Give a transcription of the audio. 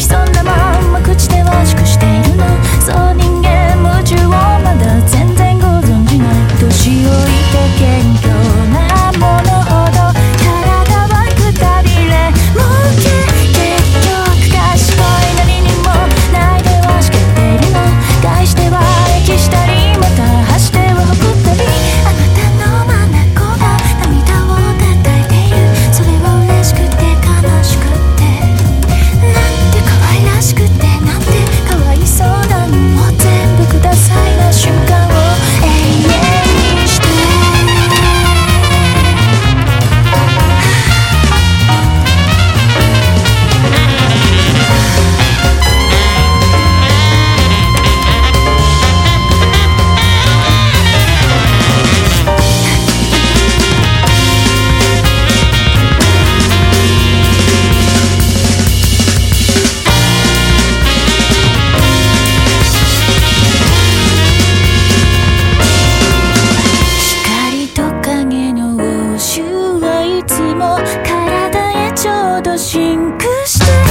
son とシンクして